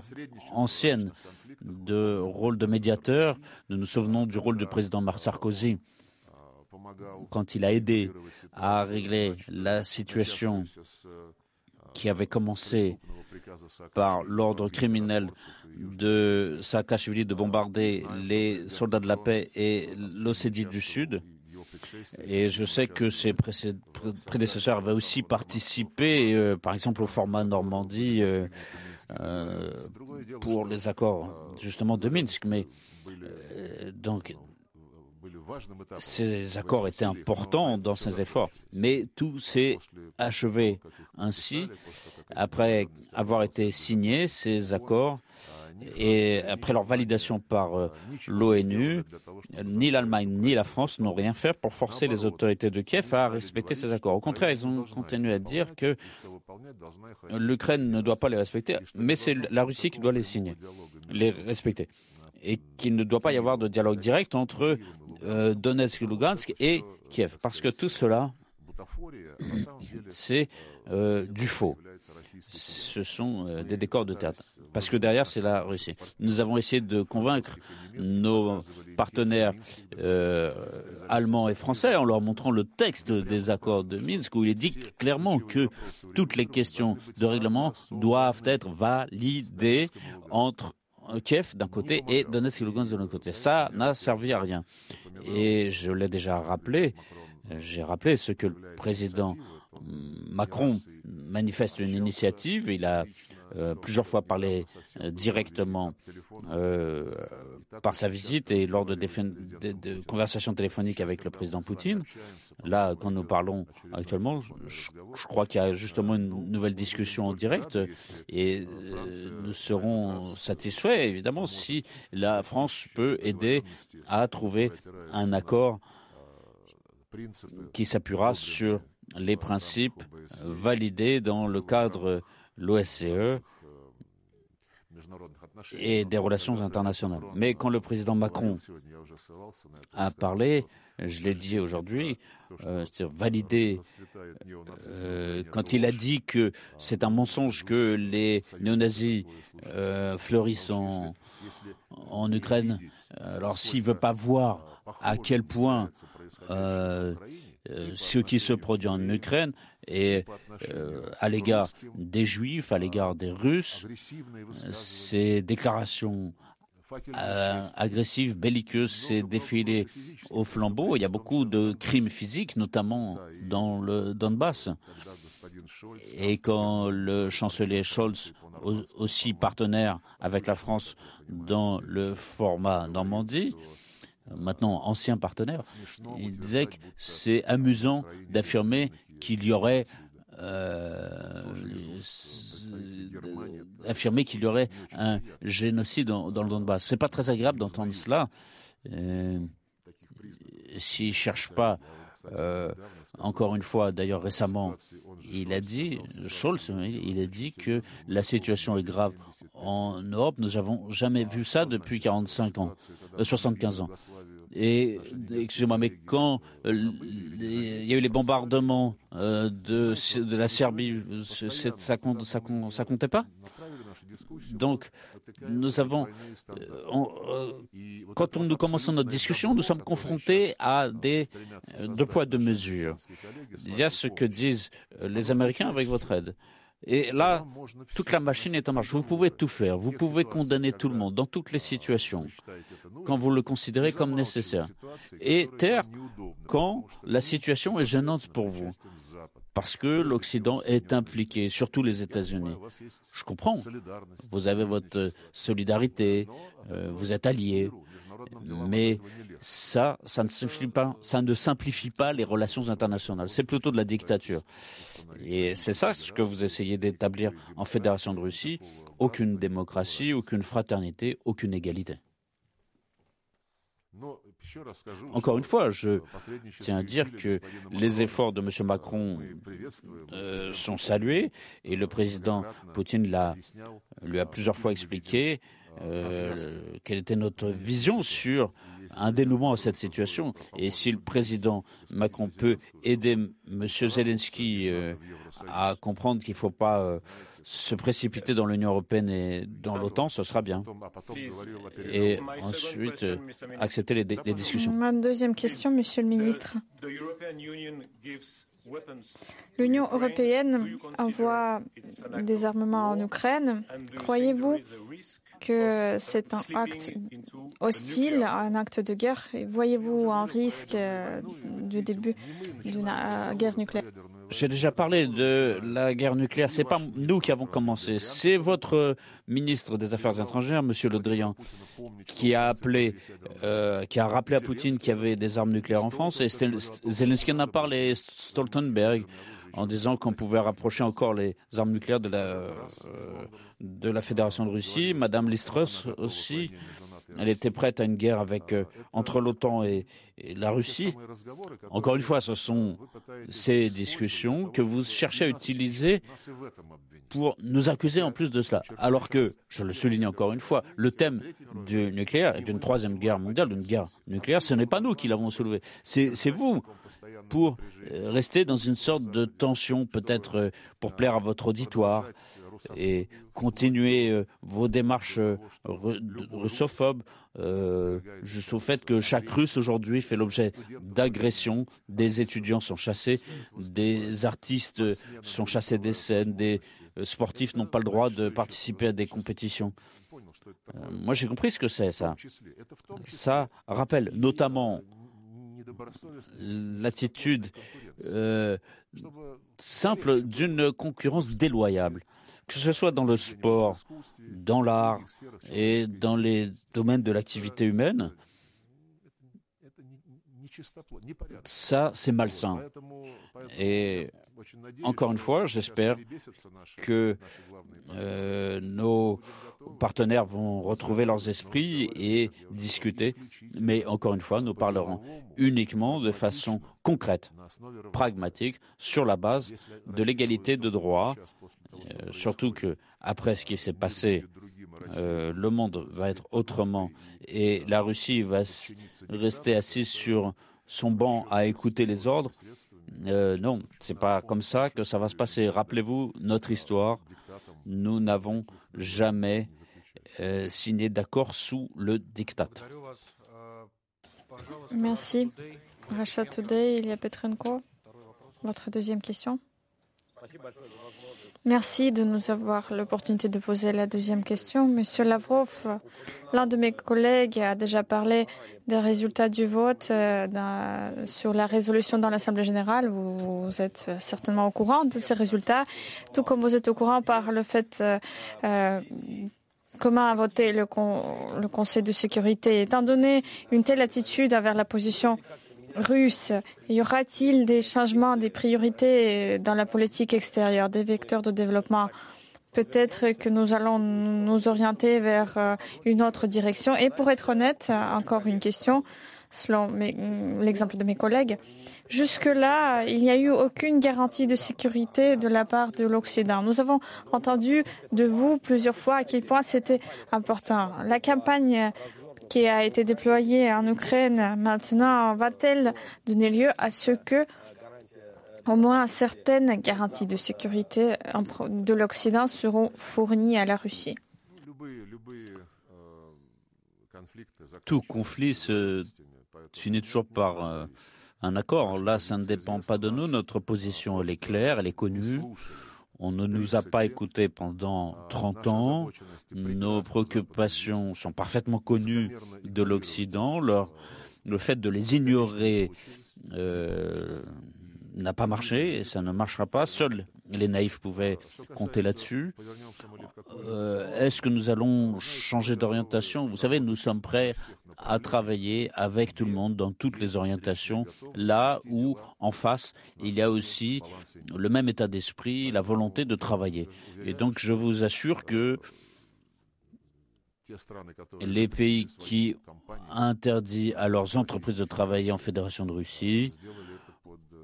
ancienne de rôle de médiateur. Nous nous souvenons du rôle du président Sarkozy quand il a aidé à régler la situation qui avait commencé par l'ordre criminel de Saakashvili de bombarder les soldats de la paix et l'Ossétie du Sud. Et je sais que ses prédécesseurs avaient aussi participé, euh, par exemple, au format Normandie euh, euh, pour les accords justement de Minsk. Mais donc ces accords étaient importants dans ces efforts, mais tout s'est achevé ainsi après avoir été signés ces accords et après leur validation par euh, l'ONU, ni l'Allemagne ni la France n'ont rien fait pour forcer les autorités de Kiev à respecter ces accords. Au contraire, ils ont continué à dire que l'Ukraine ne doit pas les respecter, mais c'est la Russie qui doit les signer, les respecter et qu'il ne doit pas y avoir de dialogue direct entre euh, Donetsk, Lugansk et Kiev, parce que tout cela, c'est euh, du faux. Ce sont euh, des décors de théâtre. Parce que derrière, c'est la Russie. Nous avons essayé de convaincre nos partenaires allemands et français en leur montrant le texte des accords de Minsk où il est dit clairement que toutes les questions de règlement doivent être validées entre Kiev d'un côté et Donetsk et Lugansk de l'autre côté. Ça n'a servi à rien. Et je l'ai déjà rappelé, j'ai rappelé ce que le président Macron manifeste une initiative. Il a euh, plusieurs fois parlé euh, directement euh, par sa visite et lors de, de, conversations téléphoniques avec le président Poutine. Là, quand nous parlons actuellement, je, crois qu'il y a justement une nouvelle discussion en direct et nous serons satisfaits, évidemment, si la France peut aider à trouver un accord qui s'appuiera sur les principes validés dans le cadre l'OSCE et des relations internationales. Mais quand le président Macron a parlé, je l'ai dit aujourd'hui, euh, validé, euh, quand il a dit que c'est un mensonge que les néo-nazis euh, fleurissent en, en Ukraine, alors s'il ne veut pas voir à quel point ce qui se produit en Ukraine et euh, à l'égard des Juifs, à l'égard des Russes, ces déclarations euh, agressives, belliqueuses, ces défilés au flambeau. Il y a beaucoup de crimes physiques, notamment dans le Donbass. Et quand le chancelier Scholz, aussi partenaire avec la France dans le format Normandie, maintenant ancien partenaire, il disait que c'est amusant d'affirmer qu'il y aurait euh, affirmer qu'il y aurait un génocide dans, dans le Donbass. C'est pas très agréable d'entendre cela. Euh, S'il ne cherche pas, euh, encore une fois, d'ailleurs récemment, il a dit, Scholz, il a dit que la situation est grave en Europe. Nous n'avons jamais vu ça depuis 45 ans, 75 ans. Et excusez-moi, mais quand euh, il y a eu les bombardements euh, de, la Serbie, ça, comptait pas? Donc, nous avons, euh, quand nous commençons notre discussion, nous sommes confrontés à des deux poids deux mesures. Il y a ce que disent les Américains avec votre aide. Et là, toute la machine est en marche. Vous pouvez tout faire. Vous pouvez condamner tout le monde dans toutes les situations, quand vous le considérez comme nécessaire. Et taire quand la situation est gênante pour vous. Parce que l'Occident est impliqué, surtout les États-Unis. Je comprends. Vous avez votre solidarité, euh, vous êtes alliés. Mais ça, ça ne simplifie pas, ça ne simplifie pas les relations internationales. C'est plutôt de la dictature. Et c'est ça ce que vous essayez d'établir en Fédération de Russie. Aucune démocratie, aucune fraternité, aucune égalité. Encore une fois, je tiens à dire que les efforts de M. Macron euh, sont salués et le président Poutine l'a, lui a plusieurs fois expliqué euh, quelle était notre vision sur un dénouement à cette situation. Et si le président Macron peut aider M. Zelensky euh, à comprendre qu'il ne faut pas euh, se précipiter dans l'Union européenne et dans l'OTAN, ce sera bien. Et ensuite, euh, accepter les, les discussions. Ma deuxième question, Monsieur le ministre. L'Union européenne envoie des armements en Ukraine. Croyez-vous que c'est un acte hostile, un acte de guerre? Voyez-vous un risque euh, du début d'une euh, guerre nucléaire? J'ai déjà parlé de la guerre nucléaire. C'est pas nous qui avons commencé. C'est votre ministre des Affaires étrangères, Monsieur Le Drian, qui a appelé, euh, qui a rappelé à Poutine qu'il y avait des armes nucléaires en France. Et Zelensky en a parlé, Stoltenberg, en disant qu'on pouvait rapprocher encore les armes nucléaires de la, euh, de la Fédération de Russie. Madame Listrus aussi. Elle était prête à une guerre euh, entre l'OTAN et, la Russie. Encore une fois, ce sont ces discussions que vous cherchez à utiliser pour nous accuser en plus de cela. Alors que, je le souligne encore une fois, le thème du nucléaire et d'une troisième guerre mondiale, d'une guerre nucléaire, ce n'est pas nous qui l'avons soulevé. C'est vous pour euh, rester dans une sorte de tension, peut-être euh, pour plaire à votre auditoire et continuer euh, vos démarches euh, russophobes, euh, juste au fait que chaque Russe aujourd'hui fait l'objet d'agressions, des étudiants sont chassés, des artistes sont chassés des scènes, des sportifs n'ont pas le droit de participer à des compétitions. moi j'ai compris ce que c'est ça. Ça rappelle notamment l'attitude simple d'une concurrence déloyable que ce soit dans le sport, dans l'art et dans les domaines de l'activité humaine, ça, c'est malsain. Et encore une fois, j'espère que euh, nos partenaires vont retrouver leurs esprits et discuter. Mais encore une fois, nous parlerons uniquement de façon concrète, pragmatique, sur la base de l'égalité de droit. Euh, surtout que après ce qui s'est passé, euh, le monde va être autrement et la Russie va rester assise sur son banc à écouter les ordres. Euh, non, c'est pas comme ça que ça va se passer. Rappelez-vous notre histoire. Nous n'avons jamais euh, signé d'accord sous le diktat. Merci. Rachat Today, Ilya Petrenko. Votre deuxième question. Merci de nous avoir l'opportunité de poser la deuxième question. Monsieur Lavrov, l'un de mes collègues a déjà parlé des résultats du vote euh, sur la résolution dans l'Assemblée générale. Vous, êtes certainement au courant de ces résultats, tout comme vous êtes au courant par le fait euh, euh, comment a voté le, le Conseil de sécurité. Étant donné une telle attitude envers la position russe, y aura-t-il des changements, des priorités dans la politique extérieure, des vecteurs de développement? Peut-être que nous allons nous orienter vers euh, une autre direction. Et pour être honnête, encore une question, selon l'exemple de mes collègues, jusque-là, il n'y a eu aucune garantie de sécurité de la part de l'Occident. Nous avons entendu de vous plusieurs fois à quel point c'était important. La campagne qui a été déployée en Ukraine maintenant va-t-elle donner lieu à ce que au moins certaines garanties de sécurité de l'Occident seront fournies à la Russie? Tout conflit se finit toujours par euh, un accord. Là, ça ne dépend pas de nous. Notre position, elle est claire, elle est connue. On ne nous a pas écoutés pendant 30 ans. Nos préoccupations sont parfaitement connues de l'Occident. Le fait de les ignorer euh, n'a pas marché et ça ne marchera pas. Seuls les naïfs pouvaient compter là-dessus. Euh, est-ce que nous allons changer d'orientation? Vous savez, nous sommes prêts à travailler avec tout le monde dans toutes les orientations, là où en face il y a aussi le même état d'esprit, la volonté de travailler. Et donc je vous assure que les pays qui interdisent à leurs entreprises de travailler en Fédération de Russie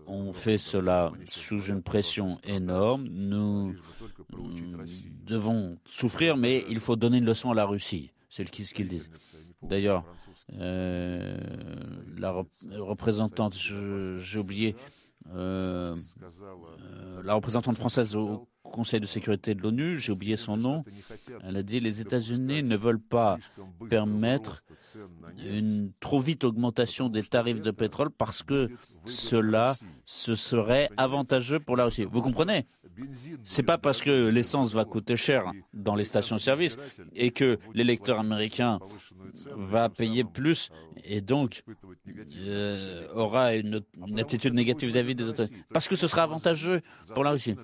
ont fait cela sous une pression énorme. Nous devons souffrir, mais il faut donner une leçon à la Russie. C'est ce qu'ils disent. D'ailleurs, euh, la représentante, j'ai oublié, euh, euh, la représentante française au Conseil de sécurité de l'ONU, j'ai oublié son nom, elle a dit les États-Unis ne veulent pas permettre une trop vite augmentation des tarifs de pétrole parce que cela ce serait avantageux pour la Russie. Vous comprenez? C'est pas parce que l'essence va coûter cher dans les stations-service et que l'électeur américain va payer plus et donc euh, aura une, attitude négative vis-à-vis des autres. Parce que ce sera avantageux pour la Russie.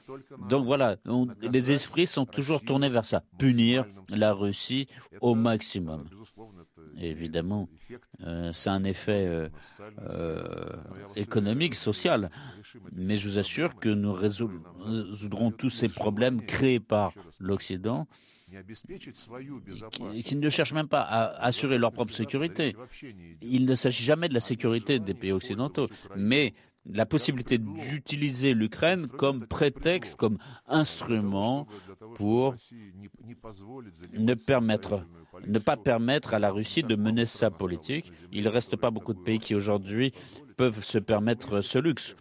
Donc voilà, les esprits sont toujours tournés vers ça, punir la Russie au maximum. évidemment, euh, c'est un effet euh, social, mais je vous assure que nous résoudrons tous ces problèmes créés par l'Occident qui, ne cherchent même pas à assurer leur propre sécurité. Il ne s'agit jamais de la sécurité des pays occidentaux, mais la possibilité d'utiliser l'Ukraine comme prétexte, comme instrument pour ne, pas permettre à la Russie de mener sa politique. Il ne reste pas beaucoup de pays qui aujourd'hui peuvent se permettre ce luxe.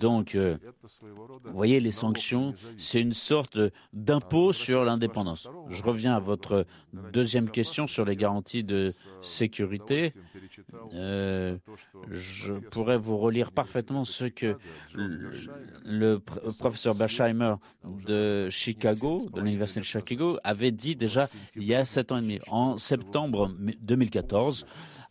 Donc, euh, vous voyez, les sanctions, c'est une sorte d'impôt sur l'indépendance. Je reviens à votre deuxième question sur les garanties de sécurité. Euh, je pourrais vous relire parfaitement ce que le, professeur Bashheimer de Chicago, de l'Université de Chicago, avait dit déjà il y a sept ans et demi, en septembre 2014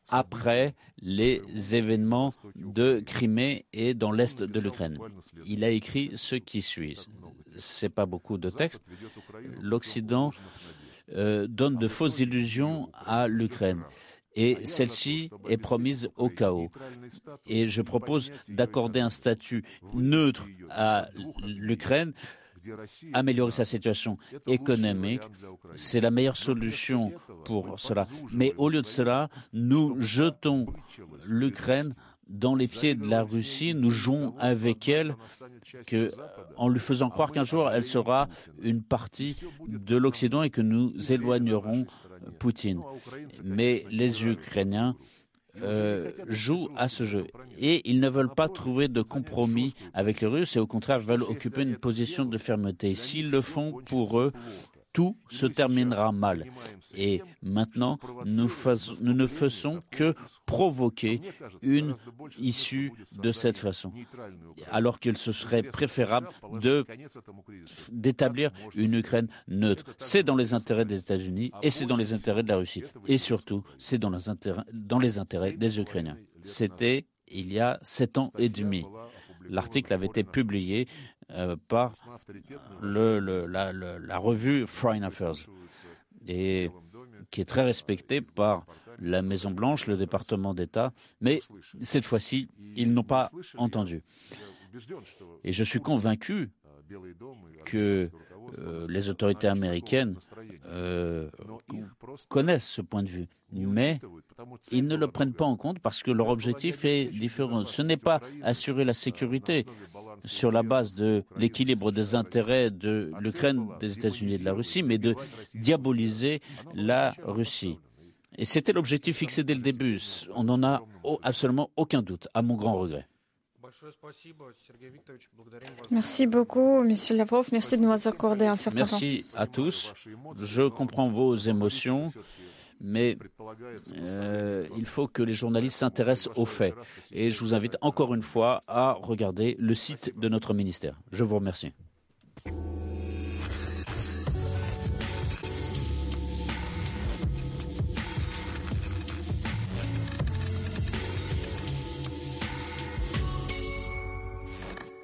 après les événements de Crimée et dans l'est de l'Ukraine. Il a écrit ce qui suit. C'est pas beaucoup de texte. L'Occident euh, donne de fausses illusions à l'Ukraine et celle-ci est promise au chaos. Et je propose d'accorder un statut neutre à l'Ukraine améliorer sa situation économique, c'est la meilleure solution pour cela. Mais au lieu de cela, nous jetons l'Ukraine dans les pieds de la Russie, nous jouons avec elle en lui faisant croire qu'un jour elle sera une partie de l'Occident et que nous éloignerons Poutine. Mais les Ukrainiens euh, jouent à ce jeu. Et ils ne veulent pas trouver de compromis avec les Russes et au contraire veulent occuper une position de fermeté. S'ils le font pour eux, tout se terminera mal. Et maintenant, nous, ne faisons que provoquer une issue de cette façon, alors qu'il se serait préférable d'établir une Ukraine neutre. C'est dans les intérêts des États-Unis et c'est dans les intérêts de la Russie. Et surtout, c'est dans, les intérêts, des Ukrainiens. C'était il y a sept ans et demi. L'article avait été publié par le, la, la, revue Foreign Affairs qui est très respectée par la Maison Blanche, le département d'État, mais cette fois-ci, ils n'ont pas entendu. Et je suis convaincu que euh, les autorités américaines euh, connaissent ce point de vue, mais ils ne le prennent pas en compte parce que leur objectif est différent. Ce n'est pas assurer la sécurité sur la base de l'équilibre des intérêts de l'Ukraine, des États-Unis et de la Russie, mais de diaboliser la Russie. Et c'était l'objectif fixé dès le début. On n'en a absolument aucun doute, à mon grand regret. Merci beaucoup, Monsieur Lavrov. Merci de nous accorder un certain temps. Merci à tous. Je comprends vos émotions, mais euh, il faut que les journalistes s'intéressent aux faits. Et je vous invite encore une fois à regarder le site de notre ministère. Je vous remercie.